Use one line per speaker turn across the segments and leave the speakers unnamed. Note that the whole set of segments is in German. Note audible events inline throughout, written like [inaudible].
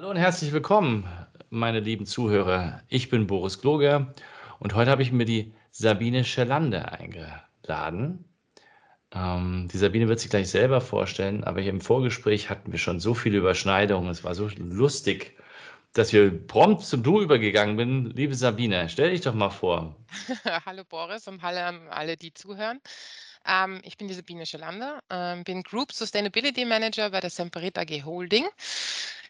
Hallo und herzlich willkommen, meine lieben Zuhörer. Ich bin Boris Gloger und heute habe ich mir die Sabine Schellande eingeladen. Ähm, die Sabine wird sich gleich selber vorstellen, aber hier im Vorgespräch hatten wir schon so viele Überschneidungen. Es war so lustig, dass wir prompt zum Du übergegangen sind. Liebe Sabine, stell dich doch mal vor. [laughs]
hallo Boris und hallo an alle, die zuhören. Ähm, ich bin die Sabine Schelander, ähm, bin Group Sustainability Manager bei der Semperit AG Holding.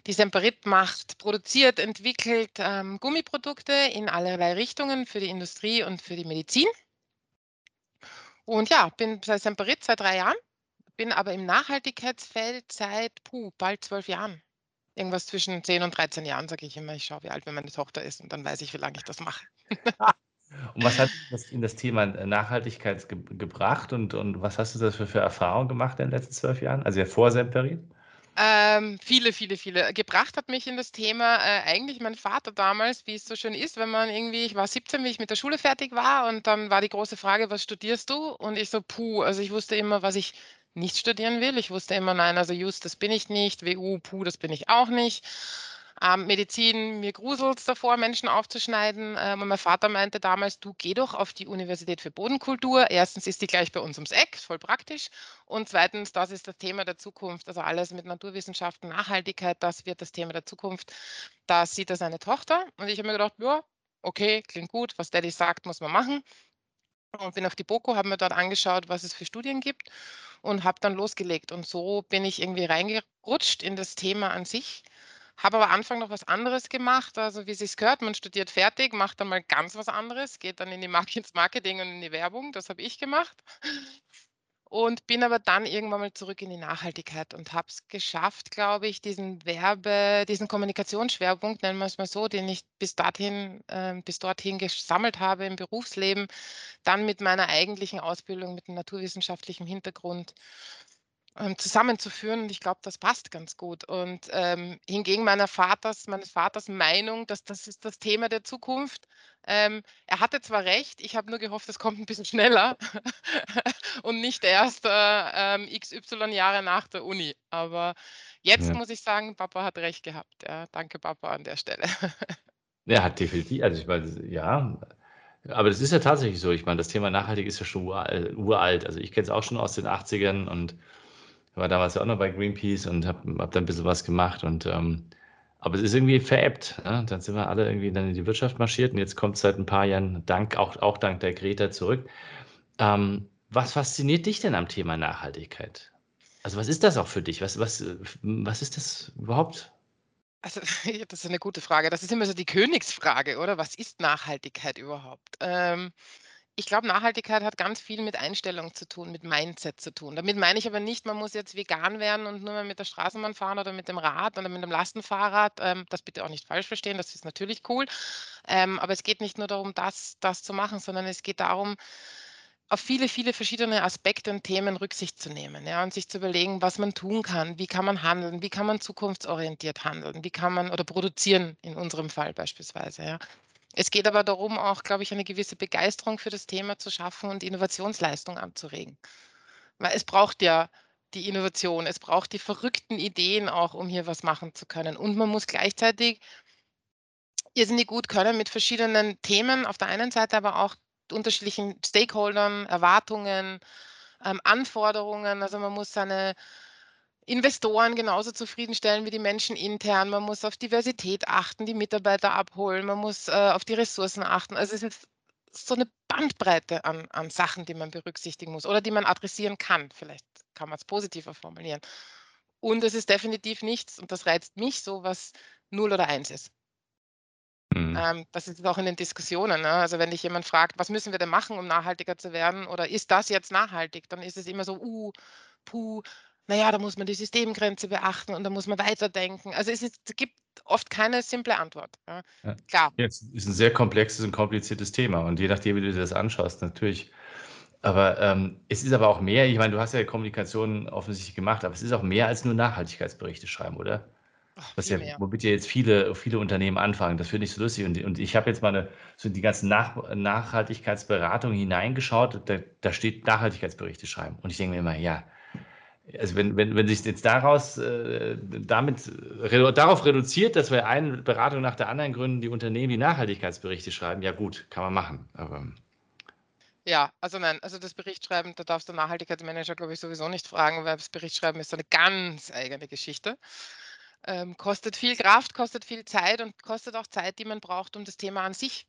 Die Semperit macht, produziert, entwickelt ähm, Gummiprodukte in allerlei Richtungen für die Industrie und für die Medizin. Und ja, bin bei Semperit seit drei Jahren, bin aber im Nachhaltigkeitsfeld seit puh, bald zwölf Jahren. Irgendwas zwischen 10 und 13 Jahren, sage ich immer. Ich schaue, wie alt meine Tochter ist und dann weiß ich, wie lange ich das mache. [laughs]
und was hat das in das Thema Nachhaltigkeit ge gebracht und, und was hast du das für, Erfahrungen gemacht in den letzten zwölf Jahren? Also ja vor Semperit?
Ähm, viele, viele, viele. Gebracht hat mich in das Thema äh, eigentlich mein Vater damals, wie es so schön ist, wenn man irgendwie, ich war 17, wie ich mit der Schule fertig war und dann war die große Frage, was studierst du? Und ich so, puh, also ich wusste immer, was ich nicht studieren will. Ich wusste immer, nein, also Just, das bin ich nicht, WU, puh, das bin ich auch nicht. Ähm, Medizin, mir gruselt es davor, Menschen aufzuschneiden. Ähm, und mein Vater meinte damals, du geh doch auf die Universität für Bodenkultur. Erstens ist die gleich bei uns ums Eck, voll praktisch. Und zweitens, das ist das Thema der Zukunft. Also alles mit Naturwissenschaften, Nachhaltigkeit, das wird das Thema der Zukunft. Da sieht er seine Tochter. Und ich habe mir gedacht, ja, okay, klingt gut, was Daddy sagt, muss man machen. Und bin auf die BOKO, habe mir dort angeschaut, was es für Studien gibt und habe dann losgelegt. Und so bin ich irgendwie reingerutscht in das Thema an sich habe aber Anfang noch was anderes gemacht, also wie sich's gehört, man studiert fertig, macht dann mal ganz was anderes, geht dann in die [laughs] ins Marketing und in die Werbung, das habe ich gemacht. Und bin aber dann irgendwann mal zurück in die Nachhaltigkeit und habe es geschafft, glaube ich, diesen Werbe diesen Kommunikationsschwerpunkt, nennen wir es mal so, den ich bis dorthin äh, bis dorthin gesammelt habe im Berufsleben, dann mit meiner eigentlichen Ausbildung mit 'nem naturwissenschaftlichen Hintergrund ähm, zusammenzuführen. Und ich glaube, das passt ganz gut. Und ähm, hingegen meiner Vaters, meines Vaters Meinung, dass das ist das Thema der Zukunft. Ähm, er hatte zwar recht, ich habe nur gehofft, es kommt ein bisschen [laughs] schneller [laughs] und nicht erst äh, ähm, XY Jahre nach der Uni. Aber jetzt ja. muss ich sagen, Papa hat recht gehabt. Ja, danke, Papa, an der Stelle. [laughs]
Er hat definitiv, also ich meine, ja, aber das ist ja tatsächlich so. Ich meine, das Thema nachhaltig ist ja schon uralt. Also ich kenne es auch schon aus den 80ern und war damals ja auch noch bei Greenpeace und habe hab da ein bisschen was gemacht. Und, ähm, aber es ist irgendwie veräppt. Ne? Dann sind wir alle irgendwie dann in die Wirtschaft marschiert und jetzt kommt es seit ein paar Jahren, dank, auch, auch dank der Greta zurück. Ähm, was fasziniert dich denn am Thema Nachhaltigkeit? Also was ist das auch für dich? Was, was, was ist das überhaupt?
Also, [laughs] das ist eine gute Frage. Das ist immer so die Königsfrage, oder? Was ist Nachhaltigkeit überhaupt? Ähm, ich glaube, Nachhaltigkeit hat ganz viel mit Einstellung zu tun, mit Mindset zu tun. Damit meine ich aber nicht, man muss jetzt vegan werden und nur mehr mit der Straßenbahn fahren oder mit dem Rad oder mit dem Lastenfahrrad. Ähm, das bitte auch nicht falsch verstehen, das ist natürlich cool. Ähm, aber es geht nicht nur darum, das, das zu machen, sondern es geht darum, auf viele, viele verschiedene Aspekte und Themen Rücksicht zu nehmen ja, und sich zu überlegen, was man tun kann, wie kann man handeln, wie kann man zukunftsorientiert handeln, wie kann man oder produzieren in unserem Fall beispielsweise. Ja. Es geht aber darum, auch, glaube ich, eine gewisse Begeisterung für das Thema zu schaffen und Innovationsleistung anzuregen. Weil es braucht ja die Innovation, es braucht die verrückten Ideen auch, um hier was machen zu können. Und man muss gleichzeitig irrsinnig gut können mit verschiedenen Themen auf der einen Seite, aber auch unterschiedlichen Stakeholdern, Erwartungen, ähm, Anforderungen. Also man muss seine Investoren genauso zufriedenstellen wie die Menschen intern. Man muss auf Diversität achten, die Mitarbeiter abholen, man muss äh, auf die Ressourcen achten. Also es ist so eine Bandbreite an, an Sachen, die man berücksichtigen muss oder die man adressieren kann. Vielleicht kann man es positiver formulieren. Und es ist definitiv nichts, und das reizt mich so, was 0 oder 1 ist. Mhm. Ähm, das ist auch in den Diskussionen. Ne? Also wenn dich jemand fragt, was müssen wir denn machen, um nachhaltiger zu werden? Oder ist das jetzt nachhaltig? Dann ist es immer so, uh, puh, naja, da muss man die Systemgrenze beachten und da muss man weiterdenken. Also es, ist, es gibt oft keine simple Antwort. Ja.
Klar. Jetzt ist ein sehr komplexes und kompliziertes Thema und je nachdem, wie du dir das anschaust, natürlich. Aber ähm, es ist aber auch mehr, ich meine, du hast ja Kommunikation offensichtlich gemacht, aber es ist auch mehr als nur Nachhaltigkeitsberichte schreiben, oder? Was ja, womit ja jetzt viele, viele Unternehmen anfangen. Das finde ich so lustig. Und, und ich habe jetzt mal eine, so die ganzen Nach Nachhaltigkeitsberatungen hineingeschaut. Da, da steht Nachhaltigkeitsberichte schreiben. Und ich denke mir immer, ja, also wenn, wenn, wenn sich jetzt daraus äh, damit redu darauf reduziert, dass wir eine Beratung nach der anderen gründen, die Unternehmen die Nachhaltigkeitsberichte schreiben, ja gut, kann man machen. Aber
ja, also nein, also das Berichtschreiben, da darfst du Nachhaltigkeitsmanager, glaube ich, sowieso nicht fragen, weil das Berichtschreiben ist so eine ganz eigene Geschichte. Ähm, kostet viel Kraft, kostet viel Zeit und kostet auch Zeit, die man braucht, um das Thema an sich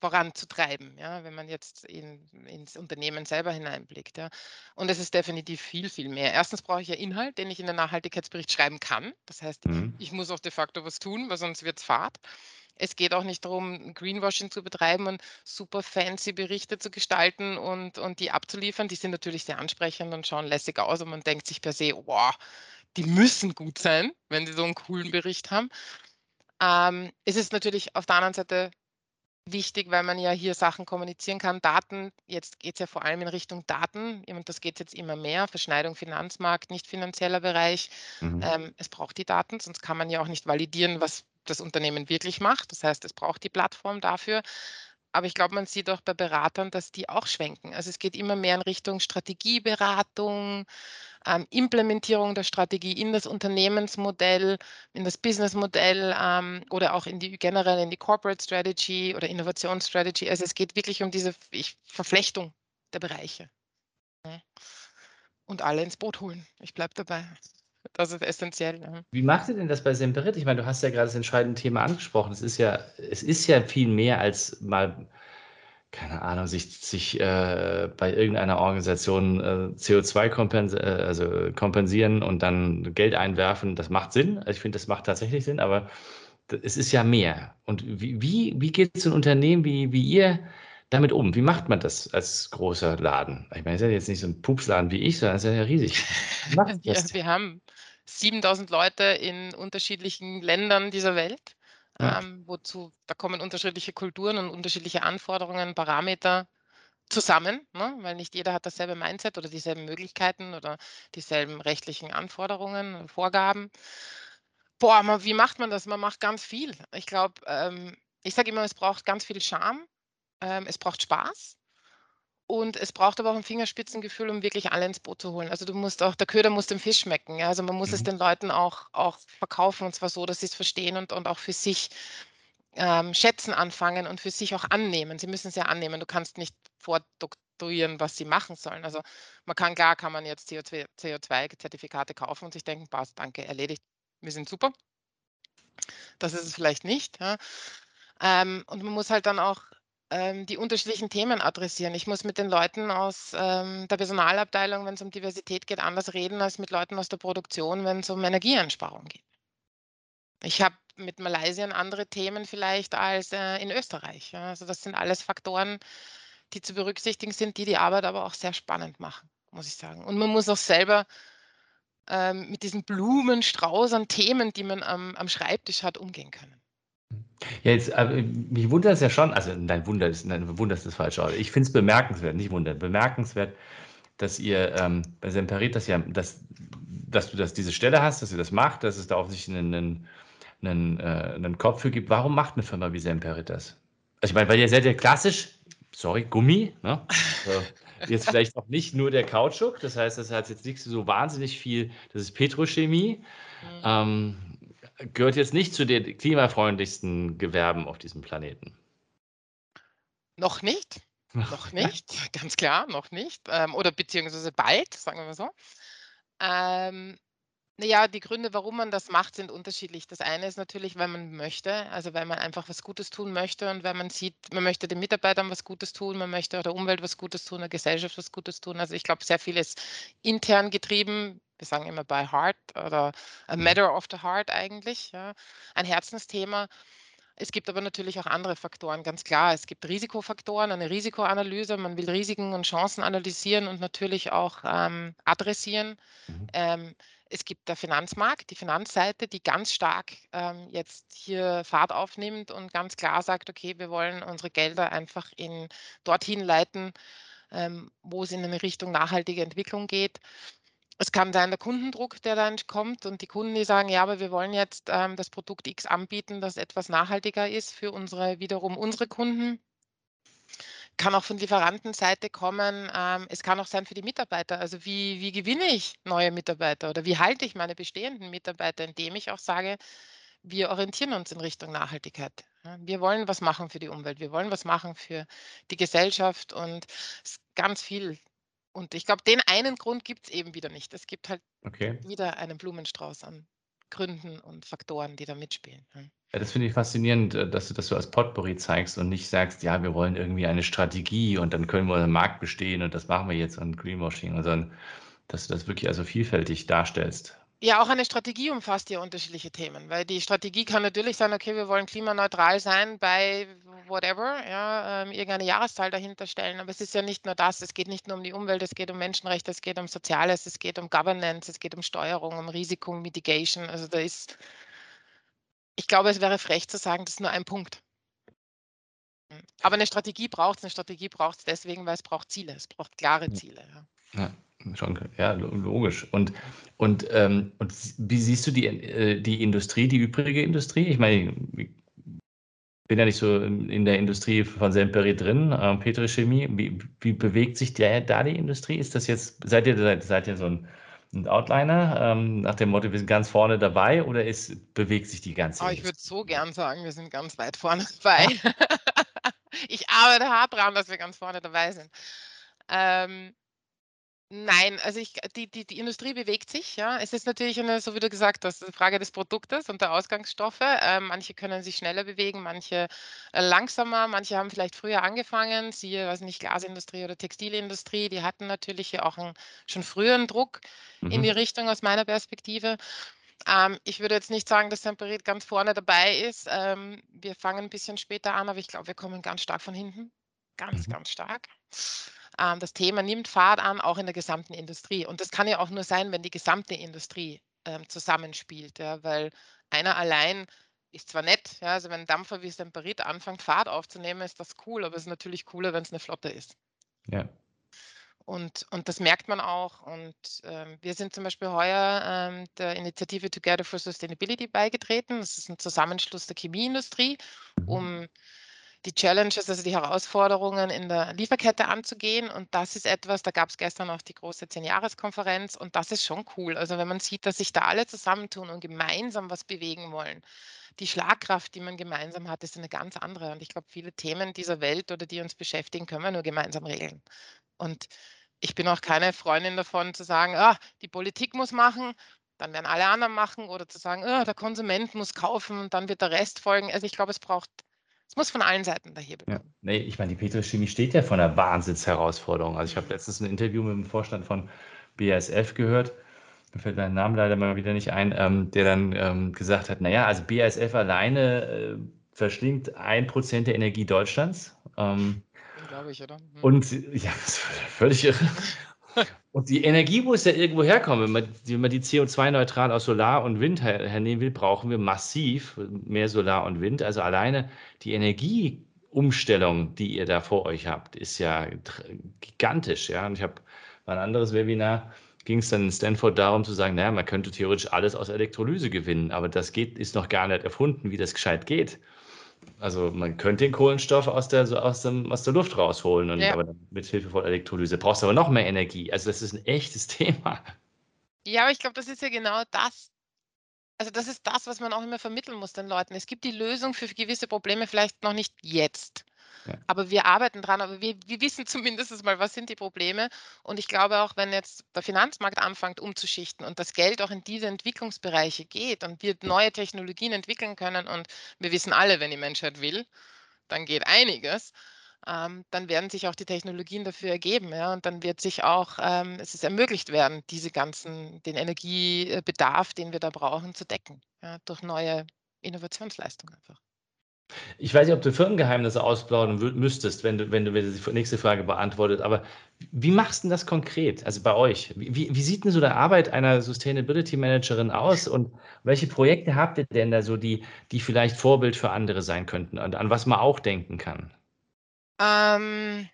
voranzutreiben, ja, wenn man jetzt in, ins Unternehmen selber hineinblickt. Ja. Und es ist definitiv viel, viel mehr. Erstens brauche ich ja Inhalt, den ich in den Nachhaltigkeitsbericht schreiben kann. Das heißt, mhm. ich muss auch de facto was tun, weil sonst wird es Fahrt. Es geht auch nicht darum, Greenwashing zu betreiben und super fancy Berichte zu gestalten und, und die abzuliefern. Die sind natürlich sehr ansprechend und schauen lässig aus und man denkt sich per se, wow, die müssen gut sein, wenn sie so einen coolen Bericht haben. Ähm, es ist natürlich auf der anderen Seite wichtig, weil man ja hier Sachen kommunizieren kann. Daten, jetzt geht es ja vor allem in Richtung Daten, und das geht jetzt immer mehr, Verschneidung Finanzmarkt, nicht finanzieller Bereich. Mhm. Ähm, es braucht die Daten, sonst kann man ja auch nicht validieren, was das Unternehmen wirklich macht. Das heißt, es braucht die Plattform dafür. Aber ich glaube, man sieht auch bei Beratern, dass die auch schwenken. Also es geht immer mehr in Richtung Strategieberatung, ähm, Implementierung der Strategie in das Unternehmensmodell, in das Businessmodell ähm, oder auch in die generell in die Corporate Strategy oder Innovationsstrategy. Also es geht wirklich um diese Verflechtung der Bereiche. Und alle ins Boot holen. Ich bleibe dabei. Das ist essentiell. Ja.
Wie macht ihr denn das bei Semperit? Ich meine, du hast ja gerade das entscheidende Thema angesprochen. Es ist ja, es ist ja viel mehr als mal keine Ahnung, sich, sich äh, bei irgendeiner Organisation äh, CO2 kompens äh, also kompensieren und dann Geld einwerfen, das macht Sinn. Also ich finde, das macht tatsächlich Sinn, aber es ist ja mehr. Und wie, wie, wie geht es ein Unternehmen wie, wie ihr damit um? Wie macht man das als großer Laden? Ich meine, es ist ja jetzt nicht so ein Pupsladen wie ich, sondern es ist ja riesig.
ja, wir haben 7000 Leute in unterschiedlichen Ländern dieser Welt. Ja. Ähm, wozu, da kommen unterschiedliche Kulturen und unterschiedliche Anforderungen, Parameter zusammen, ne? weil nicht jeder hat dasselbe Mindset oder dieselben Möglichkeiten oder dieselben rechtlichen Anforderungen, Vorgaben. Boah, aber wie macht man das? Man macht ganz viel. Ich glaube, ähm, ich sage immer, es braucht ganz viel Charme, ähm, es braucht Spaß und es braucht aber auch ein Fingerspitzengefühl, um wirklich alle ins Boot zu holen. Also du musst auch, der Köder muss dem Fisch schmecken. Ja? Also man muss es mhm. den Leuten auch, auch verkaufen und zwar so, dass sie es verstehen und, und auch für sich ähm, schätzen anfangen und für sich auch annehmen. Sie müssen es ja annehmen. Du kannst nicht vordoktorieren, was sie machen sollen. Also man kann, klar kann man jetzt CO2-Zertifikate kaufen und sich denken, passt, danke, erledigt, wir sind super. Das ist es vielleicht nicht. Ja? Ähm, und man muss halt dann auch ähm, die unterschiedlichen Themen adressieren. Ich muss mit den Leuten aus ähm, der Personalabteilung, wenn es um Diversität geht, anders reden als mit Leuten aus der Produktion, wenn es um Energieeinsparung geht. Ich habe mit Malaysia andere Themen vielleicht als äh, in Österreich. Ja. Also das sind alles Faktoren, die zu berücksichtigen sind, die die Arbeit aber auch sehr spannend machen, muss ich sagen. Und man muss auch selber ähm, mit diesem Blumenstrauß an Themen, die man am, am Schreibtisch hat, umgehen können.
Ja, jetzt, äh, mich wundert es ja schon, also nein, Wunder ist, nein, Wunder ist das falsche Wort. Ich finde es bemerkenswert, nicht wundert, bemerkenswert, dass ihr ähm, bei Semperit, dass, ja, dass, dass du das, diese Stelle hast, dass ihr das macht, dass es da offensichtlich einen, einen, einen, äh, einen Kopf für gibt. Warum macht eine Firma wie Semperit das? Also ich meine, weil ihr seid ja klassisch, sorry, Gummi, ne? Also, jetzt vielleicht auch nicht nur der Kautschuk, das heißt, das hat jetzt nicht so wahnsinnig viel, das ist Petrochemie. Mhm. Ähm, gehört jetzt nicht zu den klimafreundlichsten Gewerben auf diesem Planeten.
Noch nicht. noch nicht, ganz klar, noch nicht. Ähm, oder beziehungsweise bald, sagen wir mal so. Ähm, naja, die Gründe, warum man das macht, sind unterschiedlich. Das eine ist natürlich, weil man möchte, also weil man einfach was Gutes tun möchte und weil man sieht, man möchte den Mitarbeitern was Gutes tun, man möchte der Umwelt was Gutes tun, der Gesellschaft was Gutes tun. Also ich glaube, sehr viel ist intern getrieben. Wir sagen immer by heart oder a mhm. matter of the heart eigentlich, ja, ein Herzensthema. Es gibt aber natürlich auch andere Faktoren, ganz klar. Es gibt Risikofaktoren, eine Risikoanalyse. Man will Risiken und Chancen analysieren und natürlich auch ähm, adressieren.
Mhm.
Ähm, es gibt der Finanzmarkt, die Finanzseite, die ganz stark ähm, jetzt hier Fahrt aufnimmt und ganz klar sagt, okay, wir wollen unsere Gelder einfach in dorthin leiten, ähm, wo es in eine Richtung nachhaltige Entwicklung geht. Es kann sein, der Kundendruck, der dann kommt und die Kunden, die sagen, ja, aber wir wollen jetzt ähm, das Produkt X anbieten, das etwas nachhaltiger ist für unsere, wiederum unsere Kunden. Kann auch von Lieferantenseite kommen. Ähm, es kann auch sein für die Mitarbeiter. Also wie, wie gewinne ich neue Mitarbeiter oder wie halte ich meine bestehenden Mitarbeiter, indem ich auch sage, wir orientieren uns in Richtung Nachhaltigkeit. Wir wollen was machen für die Umwelt, wir wollen was machen für die Gesellschaft und ganz viel und ich glaube, den einen Grund gibt es eben wieder nicht. Es gibt halt
Okay.
wieder einen Blumenstrauß an Gründen und Faktoren, die da mitspielen. Ja.
Das finde ich faszinierend, äh, dass du das so als Potpourri zeigst und nicht sagst, ja, wir wollen irgendwie eine Strategie und dann können wir unseren Markt bestehen und das machen wir jetzt und Greenwashing, sondern dass du das wirklich also vielfältig darstellst.
Ja, auch eine Strategie umfasst ja unterschiedliche Themen, weil die Strategie kann natürlich sein, okay, wir wollen klimaneutral sein bei whatever, ja, ähm, irgendeine Jahreszahl dahinter stellen. Aber es ist ja nicht nur das, es geht nicht nur um die Umwelt, es geht um Menschenrechte, es geht um Soziales, es geht um Governance, es geht um Steuerung, um Risiko, Mitigation. Also da ist, ich glaube, es wäre frech zu sagen, das ist nur ein Punkt. Aber eine Strategie braucht es, eine Strategie braucht es deswegen, weil es braucht Ziele, es braucht klare Ziele.
Ja. ja. Schon, ja, logisch. Und, und, ähm, und wie siehst du die, äh, die Industrie, die übrige Industrie? Ich meine, ich bin ja nicht so in der Industrie von Semperi drin, äh, Petrochemie. Wie, wie bewegt sich der, da die Industrie? Ist das jetzt, seid ihr, seid, seid ihr so ein, ein Outliner ähm, nach dem Motto, wir sind ganz vorne dabei oder ist, bewegt sich die ganze
oh, Ich würde so gern sagen, wir sind ganz weit vorne [laughs] dabei. ich arbeite hart daran, dass wir ganz vorne dabei sind. Ähm, Nein, also ich die die die Industrie bewegt sich, ja. Es ist natürlich eine, so wie du gesagt hast, eine Frage des Produktes und der Ausgangsstoffe. Ähm, manche können sich schneller bewegen, manche äh, langsamer, manche haben vielleicht früher angefangen, siehe, weiß nicht, Glasindustrie oder Textilindustrie, die hatten natürlich ja auch einen schon früheren Druck in die mhm. Richtung aus meiner Perspektive. Ähm, ich würde jetzt nicht sagen, dass Semperit ganz vorne dabei ist. Ähm, wir fangen ein bisschen später an, aber ich glaube, wir kommen ganz stark von hinten. Ganz, Mhm. ganz stark. Ähm, das Thema nimmt Fahrt an, auch in der gesamten Industrie. Und das kann ja auch nur sein, wenn die gesamte Industrie ähm, zusammenspielt, ja, weil einer allein ist zwar nett, ja, also wenn ein Dampfer wie Semperit anfängt, Fahrt aufzunehmen, ist das cool, aber es ist natürlich cooler, wenn es eine Flotte ist.
Ja.
Und, und das merkt man auch. Und ähm, wir sind zum Beispiel heuer ähm, der Initiative Together for Sustainability beigetreten. Das ist ein Zusammenschluss der Chemieindustrie, um die Challenges, also die Herausforderungen in der Lieferkette anzugehen. Und das ist etwas, da gab es gestern auch die große Zehn-Jahres-Konferenz und das ist schon cool. Also wenn man sieht, dass sich da alle zusammentun und gemeinsam was bewegen wollen. Die Schlagkraft, die man gemeinsam hat, ist eine ganz andere. Und ich glaube, viele Themen dieser Welt oder die uns beschäftigen, können wir nur gemeinsam regeln. Und ich bin auch keine Freundin davon zu sagen, ah, die Politik muss machen, dann werden alle anderen machen oder zu sagen, ah, der Konsument muss kaufen und dann wird der Rest folgen. Also ich glaube, es braucht es muss von allen Seiten
kommen. Ja. Nee, ich meine, die Petrochemie steht ja vor einer Wahnsinnsherausforderung. Also ich habe letztens ein Interview mit dem Vorstand von BASF gehört, mir fällt mein Name leider mal wieder nicht ein, ähm, der dann ähm, gesagt hat, naja, also BASF alleine äh, verschlingt ein Prozent der Energie Deutschlands. Ähm,
Glaube ich, oder? Hm.
Und ja, das ist völlig irre. Und die Energie muss ja irgendwo herkommen. Wenn man, wenn man die CO2-neutral aus Solar und Wind her hernehmen will, brauchen wir massiv mehr Solar und Wind. Also alleine die Energieumstellung, die ihr da vor euch habt, ist ja gigantisch. Ja? Und ich habe ein anderes Webinar, ging es dann in Stanford darum zu sagen, naja, man könnte theoretisch alles aus Elektrolyse gewinnen, aber das geht, ist noch gar nicht erfunden, wie das gescheit geht. Also man könnte den Kohlenstoff aus der, so aus dem, aus der Luft rausholen, und, ja. aber mit Hilfe von Elektrolyse brauchst du aber noch mehr Energie. Also das ist ein echtes [laughs] Thema.
Ja, aber ich glaube, das ist ja genau das. Also das ist das, was man auch immer vermitteln muss den Leuten. Es gibt die Lösung für gewisse Probleme vielleicht noch nicht jetzt. Aber wir arbeiten dran, aber wir, wir wissen zumindest mal, was sind die Probleme. Und ich glaube auch, wenn jetzt der Finanzmarkt anfängt umzuschichten und das Geld auch in diese Entwicklungsbereiche geht und wir neue Technologien entwickeln können und wir wissen alle, wenn die Menschheit will, dann geht einiges. Ähm, dann werden sich auch die Technologien dafür ergeben, ja, und dann wird sich auch ähm, es ist ermöglicht werden, diese ganzen, den Energiebedarf, den wir da brauchen, zu decken, ja, durch neue Innovationsleistungen einfach.
Ich weiß nicht, ob du Firmengeheimnisse ausplaudern müsstest, wenn du, wenn du die nächste Frage beantwortet, aber wie machst du das konkret, also bei euch? Wie, wie sieht denn so die Arbeit einer Sustainability Managerin aus und welche Projekte habt ihr denn da so, die, die vielleicht Vorbild für andere sein könnten und an was man auch denken kann?
Ähm,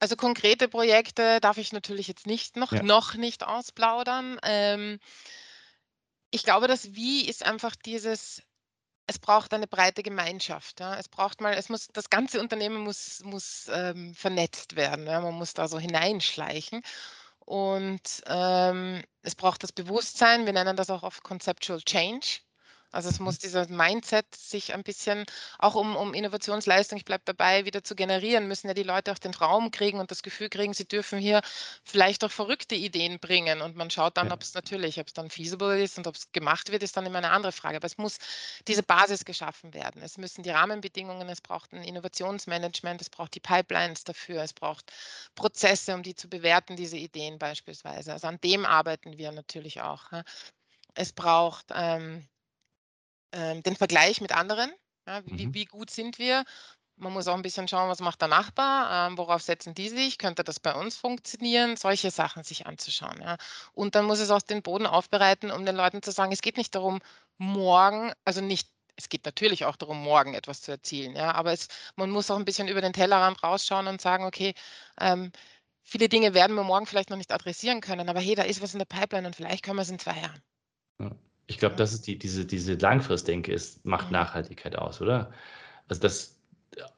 also konkrete Projekte darf ich natürlich jetzt nicht noch,
Ja.
noch nicht ausplaudern. Ähm, ich glaube, das Wie ist einfach dieses, es braucht eine breite Gemeinschaft. Ja. Es braucht mal, es muss, das ganze Unternehmen muss, muss ähm, vernetzt werden. Ja. Man muss da so hineinschleichen. Und ähm, es braucht das Bewusstsein, wir nennen das auch oft Conceptual Change. Also es
Mhm.
muss dieser Mindset sich ein bisschen, auch um, um Innovationsleistung, ich bleibe dabei, wieder zu generieren, müssen ja die Leute auch den Raum kriegen und das Gefühl kriegen, sie dürfen hier vielleicht auch verrückte Ideen bringen. Und man schaut dann,
Ja.
ob es natürlich, ob es dann feasible ist und ob es gemacht wird, ist dann immer eine andere Frage. Aber es muss diese Basis geschaffen werden. Es müssen die Rahmenbedingungen, es braucht ein Innovationsmanagement, es braucht die Pipelines dafür, es braucht Prozesse, um die zu bewerten, diese Ideen beispielsweise. Also an dem arbeiten wir natürlich auch. Es braucht ähm, ähm, den Vergleich mit anderen. Ja, wie,
Mhm.
wie gut sind wir? Man muss auch ein bisschen schauen, was macht der Nachbar, ähm, worauf setzen die sich, könnte das bei uns funktionieren, solche Sachen sich anzuschauen. Ja. Und dann muss es auch den Boden aufbereiten, um den Leuten zu sagen, es geht nicht darum, morgen, also nicht, es geht natürlich auch darum, morgen etwas zu erzielen, ja, aber es, man muss auch ein bisschen über den Tellerrand rausschauen und sagen, okay, ähm, viele Dinge werden wir morgen vielleicht noch nicht adressieren können, aber hey, da ist was in der Pipeline und vielleicht können wir es in zwei Jahren.
Ja. Ich glaube, das ist die, diese, diese Langfristdenke ist, macht
Mhm.
Nachhaltigkeit aus, oder? Also das,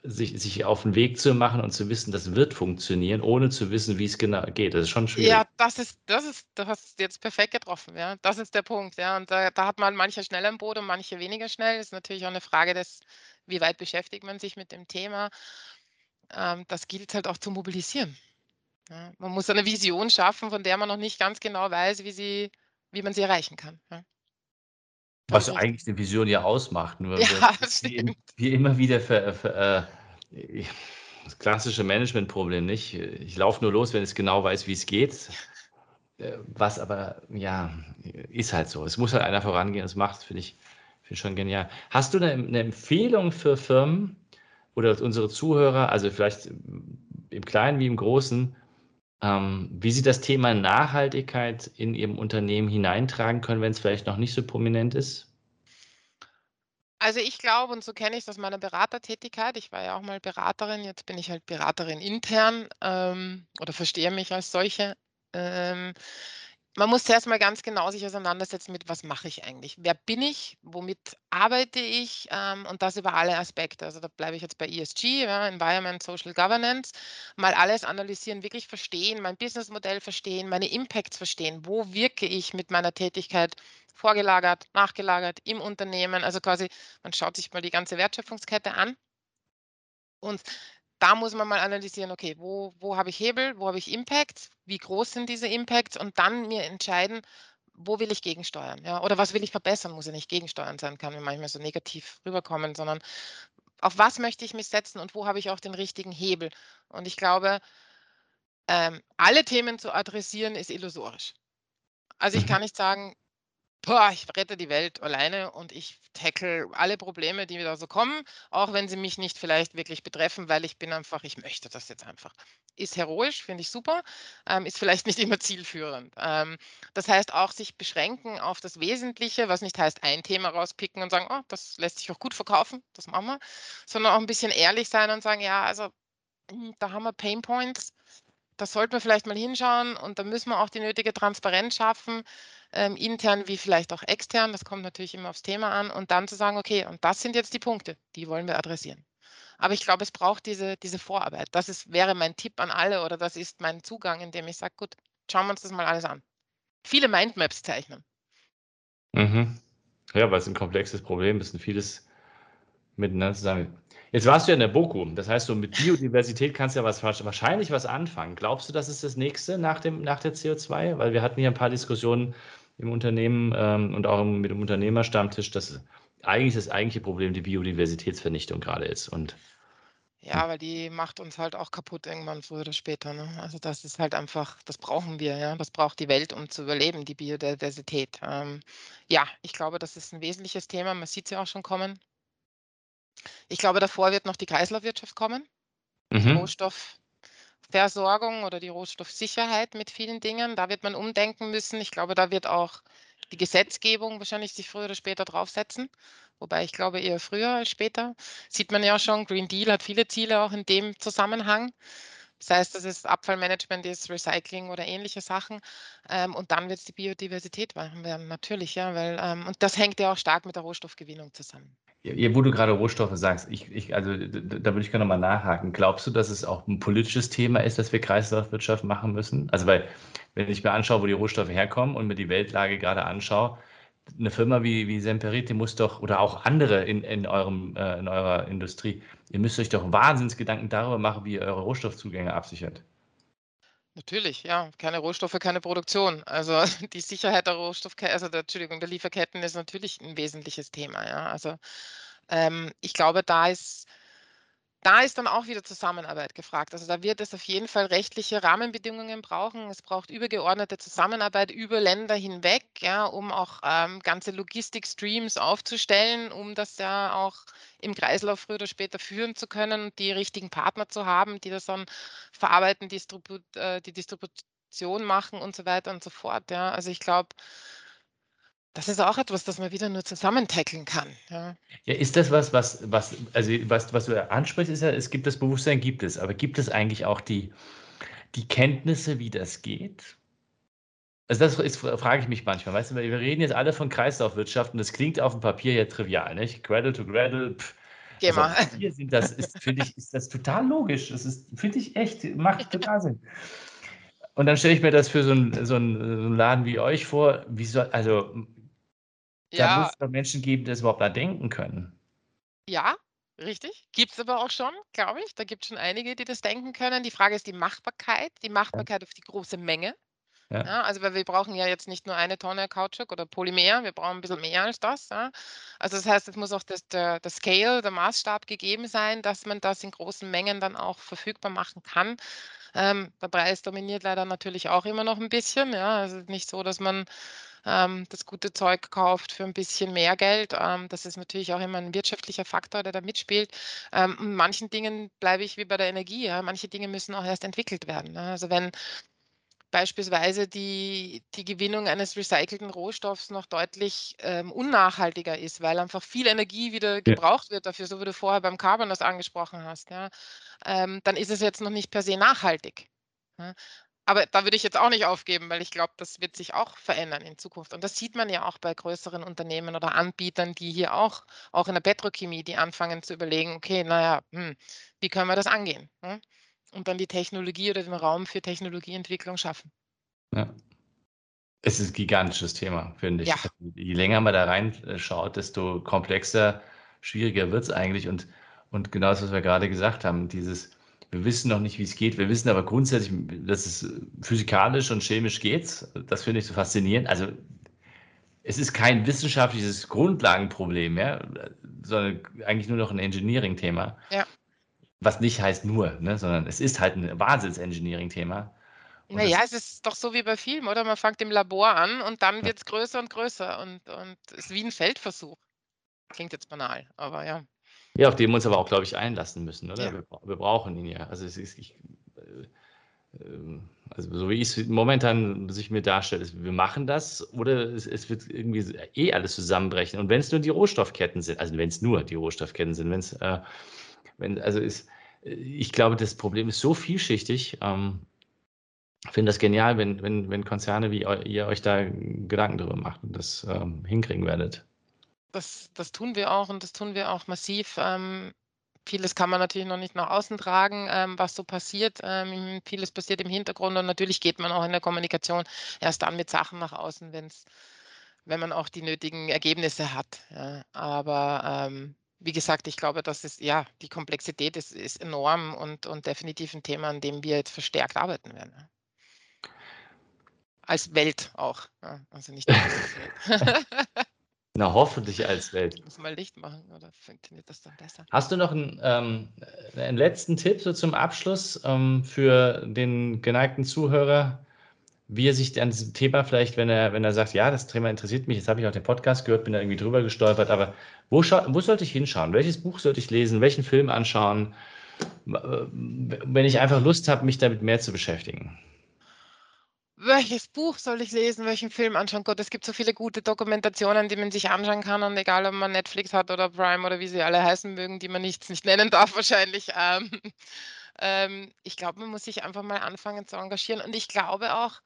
sich, sich auf den Weg zu machen und zu wissen, das wird funktionieren, ohne zu wissen, wie es genau geht. Das ist schon schwierig.
Ja, das ist das ist du hast es jetzt perfekt getroffen, ja. Das ist der Punkt, ja. Und da da hat man manche schneller im Boot und manche weniger schnell. Ist natürlich auch eine Frage des wie weit beschäftigt man sich mit dem Thema? Ähm, das gilt halt auch zu mobilisieren, ja. Man muss eine Vision schaffen, von der man noch nicht ganz genau weiß, wie sie wie man sie erreichen kann, ja.
Was eigentlich eine Vision ja ausmacht, nur
Ja,
wir [laughs] wie immer wieder ver ver äh, das klassische Managementproblem, nicht? Ich laufe nur los, wenn ich genau weiß, wie es geht. Äh, was aber, ja, ist halt so. Es muss halt einer vorangehen, das macht, finde ich finde ich schon genial. Hast du 'ne 'ne Empfehlung für Firmen oder unsere Zuhörer, also vielleicht im Kleinen wie im Großen, wie sie das Thema Nachhaltigkeit in ihrem Unternehmen hineintragen können, wenn's vielleicht noch nicht so prominent ist?
Also, ich glaube, und so kenne ich's aus meiner Beratertätigkeit, ich war ja auch mal Beraterin, jetzt bin ich halt Beraterin intern, ähm, oder verstehe mich als solche. Ähm, man muss zuerst mal ganz genau sich auseinandersetzen mit: „Was mache ich eigentlich? Wer bin ich? Womit arbeite ich?“ Ähm, und das über alle Aspekte. Also, da bleibe ich jetzt bei ESG, ja, Environment, Social Governance. Mal alles analysieren, wirklich verstehen, mein Businessmodell verstehen, meine Impacts verstehen. Wo wirke ich mit meiner Tätigkeit vorgelagert, nachgelagert, im Unternehmen? Also, quasi, man schaut sich mal die ganze Wertschöpfungskette an. Und da muss man mal analysieren, okay, wo wo habe ich Hebel, wo habe ich Impacts, wie groß sind diese Impacts und dann mir entscheiden, wo will ich gegensteuern, ja? Oder was will ich verbessern? Muss ja nicht gegensteuern sein, kann ja manchmal so negativ rüberkommen, sondern auf was möchte ich mich setzen und wo habe ich auch den richtigen Hebel? Und ich glaube ähm, alle Themen zu adressieren, ist illusorisch. Also, ich kann [laughs] nicht sagen: „Boah, ich rette die Welt alleine und ich tackle alle Probleme, die mir da so kommen, auch wenn sie mich nicht vielleicht wirklich betreffen, weil ich bin einfach ich möchte das jetzt einfach.“ Ist heroisch, finde ich super, ähm, ist vielleicht [laughs] nicht immer zielführend. Ähm, das heißt auch sich beschränken auf das Wesentliche, was nicht heißt, ein Thema rauspicken und sagen: „Oh, das lässt sich auch gut verkaufen, das machen wir“, sondern auch 'n bisschen ehrlich sein und sagen: „Ja, also, hm, da haben wir Pain Points, da sollten wir vielleicht mal hinschauen und da müssen wir auch die nötige Transparenz schaffen, ähm, intern wie vielleicht auch extern.“ Das kommt natürlich immer aufs Thema an und dann zu sagen: „Okay, und das sind jetzt die Punkte, die wollen wir adressieren.“ Aber ich glaube, es braucht diese diese Vorarbeit. Das ist wäre mein Tipp an alle oder das ist mein Zugang, indem ich sage: „Gut, schauen wir uns das mal alles an.“ Viele Mindmaps zeichnen.
Mhm. Ja, weil's 'n komplexes Problem ist und vieles miteinander zusammen jetzt warst du ja in der BOKU, das heißt, so mit Biodiversität kannst du ja was wahrsch wahrscheinlich was anfangen. Glaubst du, das ist das Nächste nach dem nach der CO2? Weil wir hatten hier 'n paar Diskussionen im Unternehmen, ähm, und auch mit dem Unternehmerstammtisch, dass eigentlich das eigentliche Problem die Biodiversitätsvernichtung grade ist und
Ja, weil die macht uns halt auch kaputt irgendwann früher oder später, ne? Also, das ist halt einfach das brauchen wir, ja. Das braucht die Welt, um zu überleben, die Biodiversität. Ähm, ja, ich glaube, das ist 'n wesentliches Thema. Man sieht's ja auch schon kommen. Ich glaube, davor wird noch die Kreislaufwirtschaft kommen. Die
Mhm.
Rohstoffversorgung oder die Rohstoffsicherheit mit vielen Dingen. Da wird man umdenken müssen. Ich glaube, da wird auch die Gesetzgebung wahrscheinlich sich früher oder später draufsetzen. Wobei ich glaube eher früher als später. Sieht man ja schon, Green Deal hat viele Ziele auch in dem Zusammenhang. Sei es, dass es Abfallmanagement ist, Recycling oder ähnliche Sachen. Ähm, und dann wird es die Biodiversität machen werden, natürlich, ja, weil, ähm, und das hängt ja auch stark mit der Rohstoffgewinnung zusammen.
Ja, wo du gerade Rohstoffe sagst, ich, ich, also da, würde ich gerne nochmal nachhaken. Glaubst du, dass es auch ein politisches Thema ist, dass wir Kreislaufwirtschaft machen müssen? Also, weil, wenn ich mir anschaue, wo die Rohstoffe herkommen und mir die Weltlage gerade anschaue, eine Firma wie, wie Semperit, muss doch, oder auch andere in, in, eurem, äh, in eurer Industrie, ihr müsst euch doch Wahnsinnsgedanken darüber machen, wie ihr eure Rohstoffzugänge absichert.
Natürlich, ja. Keine Rohstoffe, keine Produktion. Also [laughs] die Sicherheit der Rohstoffketten, also der, Entschuldigung, der Lieferketten ist natürlich ein wesentliches Thema, ja. Also ähm, ich glaube, da ist da ist dann auch wieder Zusammenarbeit gefragt. Also da wird es auf jeden Fall rechtliche Rahmenbedingungen brauchen. Es braucht übergeordnete Zusammenarbeit über Länder hinweg, ja, um auch ähm, ganze Logistikstreams aufzustellen, um das ja auch im Kreislauf früher oder später führen zu können und die richtigen Partner zu haben, die das dann verarbeiten, Distribu äh, die Distribution machen und so weiter und so fort. Ja. Also ich glaube, das ist auch etwas, das man wieder nur zusammen tackeln kann. Ja.
Ja, ist das was, was, was, also was, was du ansprichst, ist ja, es gibt das Bewusstsein, gibt es, aber gibt es eigentlich auch die, die Kenntnisse, wie das geht? Also das ist, frage ich mich manchmal, weißt du, wir reden jetzt alle von Kreislaufwirtschaft und das klingt auf dem Papier ja trivial, nicht? Cradle to Cradle, pff.
Geh
Also
mal.
hier sind das, ist, finde ich, ist das total logisch. Das ist, finde ich echt, macht total Sinn. Und dann stelle ich mir das für so einen so einen, so einen Laden wie euch vor, wie soll, also da
Ja,
muss es doch Menschen geben, die das überhaupt da denken können.
ja, richtig. Gibt es aber auch schon, glaube ich. Da gibt es schon einige, die das denken können. Die Frage ist die Machbarkeit, die Machbarkeit auf die große Menge.
Ja.
Ja, also weil wir brauchen ja jetzt nicht nur eine Tonne Kautschuk oder Polymer, wir brauchen ein bisschen mehr als das. Ja. Also das heißt, es muss auch das, der, der Scale, der Maßstab gegeben sein, dass man das in großen Mengen dann auch verfügbar machen kann. Ähm, der Preis dominiert leider natürlich auch immer noch ein bisschen. Ja. Also nicht so, dass man ähm, das gute Zeug kauft für ein bisschen mehr Geld. Ähm, das ist natürlich auch immer ein wirtschaftlicher Faktor, der da mitspielt. Ähm, in manchen Dingen bleibe ich wie bei der Energie. Ja. Manche Dinge müssen auch erst entwickelt werden. Ne. Also wenn beispielsweise die, die Gewinnung eines recycelten Rohstoffs noch deutlich ähm, unnachhaltiger ist, weil einfach viel Energie wieder gebraucht wird dafür, so wie du vorher beim Carbon das angesprochen hast, ja, ähm, dann ist es jetzt noch nicht per se nachhaltig. Ja. Aber da würde ich jetzt auch nicht aufgeben, weil ich glaube, das wird sich auch verändern in Zukunft. Und das sieht man ja auch bei größeren Unternehmen oder Anbietern, die hier auch, auch in der Petrochemie, die anfangen zu überlegen, okay, naja, hm, wie können wir das angehen? Hm? und dann die Technologie oder den Raum für Technologieentwicklung schaffen.
Ja. Es ist ein gigantisches Thema, finde ich.
Ja.
Je länger man da reinschaut, desto komplexer, schwieriger wird es eigentlich. Und, und genau das, was wir gerade gesagt haben, dieses, wir wissen noch nicht, wie es geht, wir wissen aber grundsätzlich, dass es physikalisch und chemisch geht. Das finde ich so faszinierend. Also es ist kein wissenschaftliches Grundlagenproblem mehr, sondern eigentlich nur noch ein Engineering-Thema.
Ja.
Was nicht heißt nur, ne, sondern es ist halt ein Wahnsinns-Engineering-Thema.
Naja, es ist doch so wie bei Filmen, oder? Man fängt im Labor an und dann wird es größer und größer und, und es ist wie ein Feldversuch. Klingt jetzt banal, aber ja.
Ja, auf den wir uns aber auch, glaube ich, einlassen müssen, oder?
Ja.
Wir, wir brauchen ihn ja. Also es ist, ich, äh, ähm, also so wie ich es momentan sich mir darstelle, ist, wir machen das oder es, es wird irgendwie eh alles zusammenbrechen. Und wenn es nur die Rohstoffketten sind, also wenn es nur die Rohstoffketten sind, wenn es, äh, wenn, also ist, ich glaube, das Problem ist so vielschichtig. Ähm, ich finde das genial, wenn, wenn, wenn Konzerne wie ihr euch da Gedanken darüber macht und das ähm, hinkriegen werdet.
Das, das tun wir auch und das tun wir auch massiv. Ähm, vieles kann man natürlich noch nicht nach außen tragen, ähm, was so passiert. Ähm, vieles passiert im Hintergrund und natürlich geht man auch in der Kommunikation erst dann mit Sachen nach außen, wenn's, wenn man auch die nötigen Ergebnisse hat. Ja. Aber ähm, wie gesagt, ich glaube, das ist, ja, die Komplexität ist, ist enorm und, und definitiv ein Thema, an dem wir jetzt verstärkt arbeiten werden. Als Welt auch. Also nicht als Welt. [laughs] [laughs]
Na, hoffentlich als Welt.
Muss mal Licht machen, oder funktioniert das dann besser?
Hast du noch einen, ähm, einen letzten Tipp so zum Abschluss ähm, für den geneigten Zuhörer? wie er sich an diesem Thema vielleicht, wenn er, wenn er sagt, ja, das Thema interessiert mich, jetzt habe ich auch den Podcast gehört, bin da irgendwie drüber gestolpert, aber wo, wo sollte ich hinschauen? Welches Buch sollte ich lesen? Welchen Film anschauen? Wenn ich einfach Lust habe, mich damit mehr zu beschäftigen
welches Buch soll ich lesen, welchen Film anschauen? Gott, es gibt so viele gute Dokumentationen, die man sich anschauen kann und egal, ob man Netflix hat oder Prime oder wie sie alle heißen mögen, die man nicht, nicht nennen darf [laughs] wahrscheinlich. Ähm, ähm, ich glaube, man muss sich einfach mal anfangen zu engagieren und ich glaube auch,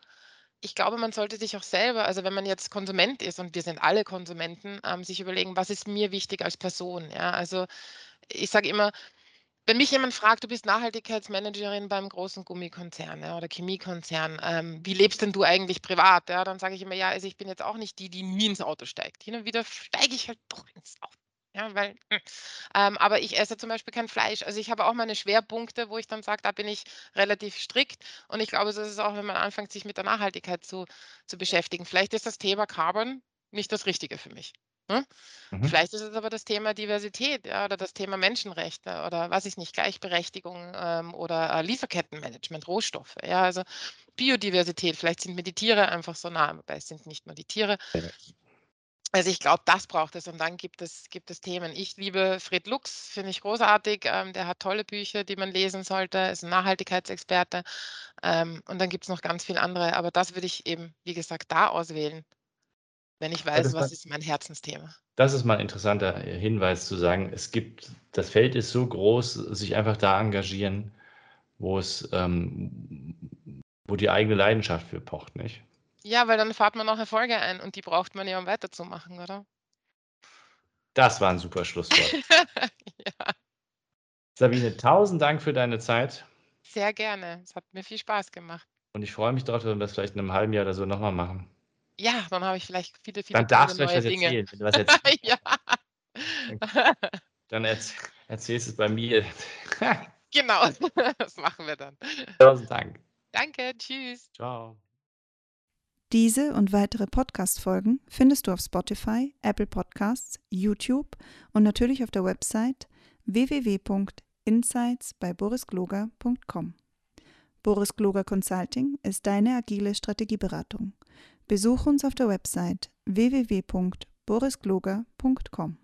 ich glaube, man sollte sich auch selber, also wenn man jetzt Konsument ist und wir sind alle Konsumenten, ähm, sich überlegen, was ist mir wichtig als Person? Ja, also ich sage immer, wenn mich jemand fragt, du bist Nachhaltigkeitsmanagerin beim großen Gummikonzern ja, oder Chemiekonzern, ähm, wie lebst denn du eigentlich privat? Ja, dann sage ich immer, ja, also ich bin jetzt auch nicht die, die nie ins Auto steigt. Hin und wieder steige ich halt doch ins Auto. Ja, weil, hm, ähm, aber ich esse zum Beispiel kein Fleisch. Also ich habe auch meine Schwerpunkte, wo ich dann sage, da bin ich relativ strikt. Und ich glaube, so ist es auch, wenn man anfängt, sich mit der Nachhaltigkeit zu, zu beschäftigen. Vielleicht ist das Thema Carbon nicht das Richtige für mich. Ne? Mhm. Vielleicht ist es aber das Thema Diversität ja, oder das Thema Menschenrechte oder was ich nicht, Gleichberechtigung ähm, oder äh, Lieferkettenmanagement, Rohstoffe. Ja, also Biodiversität, vielleicht sind mir die Tiere einfach so nah, wobei es sind nicht nur die Tiere. Also ich glaube, das braucht es und dann gibt es, gibt es Themen. Ich liebe Fred Lux, finde ich großartig. Ähm, der hat tolle Bücher, die man lesen sollte, ist ein Nachhaltigkeitsexperte. Ähm, und dann gibt es noch ganz viele andere, aber das würde ich eben, wie gesagt, da auswählen wenn ich weiß, was ist mein Herzensthema.
Das ist mal ein interessanter Hinweis zu sagen, es gibt, das Feld ist so groß, sich einfach da engagieren, wo es, ähm, wo die eigene Leidenschaft für pocht, nicht?
Ja, weil dann fahrt man auch Erfolge ein und die braucht man ja, um weiterzumachen, oder?
Das war ein super Schlusswort. [laughs] ja. Sabine, tausend Dank für deine Zeit.
Sehr gerne. Es hat mir viel Spaß gemacht.
Und ich freue mich darauf, wenn wir das vielleicht in einem halben Jahr oder so nochmal machen.
Ja, dann habe ich vielleicht viele, viele
Dann darfst du euch das Dinge. erzählen, wenn du was [laughs] erzählst. ja. [laughs] Dann erz erzählst du es bei mir. [laughs]
genau, das machen wir dann.
Tausend Dank.
Danke, tschüss.
Ciao.
Diese und weitere Podcast-Folgen findest du auf Spotify, Apple Podcasts, YouTube und natürlich auf der Website www.insights bei borisgloger.com. Boris Gloger Consulting ist deine agile Strategieberatung. Besuch uns auf der Website www.borisgloger.com.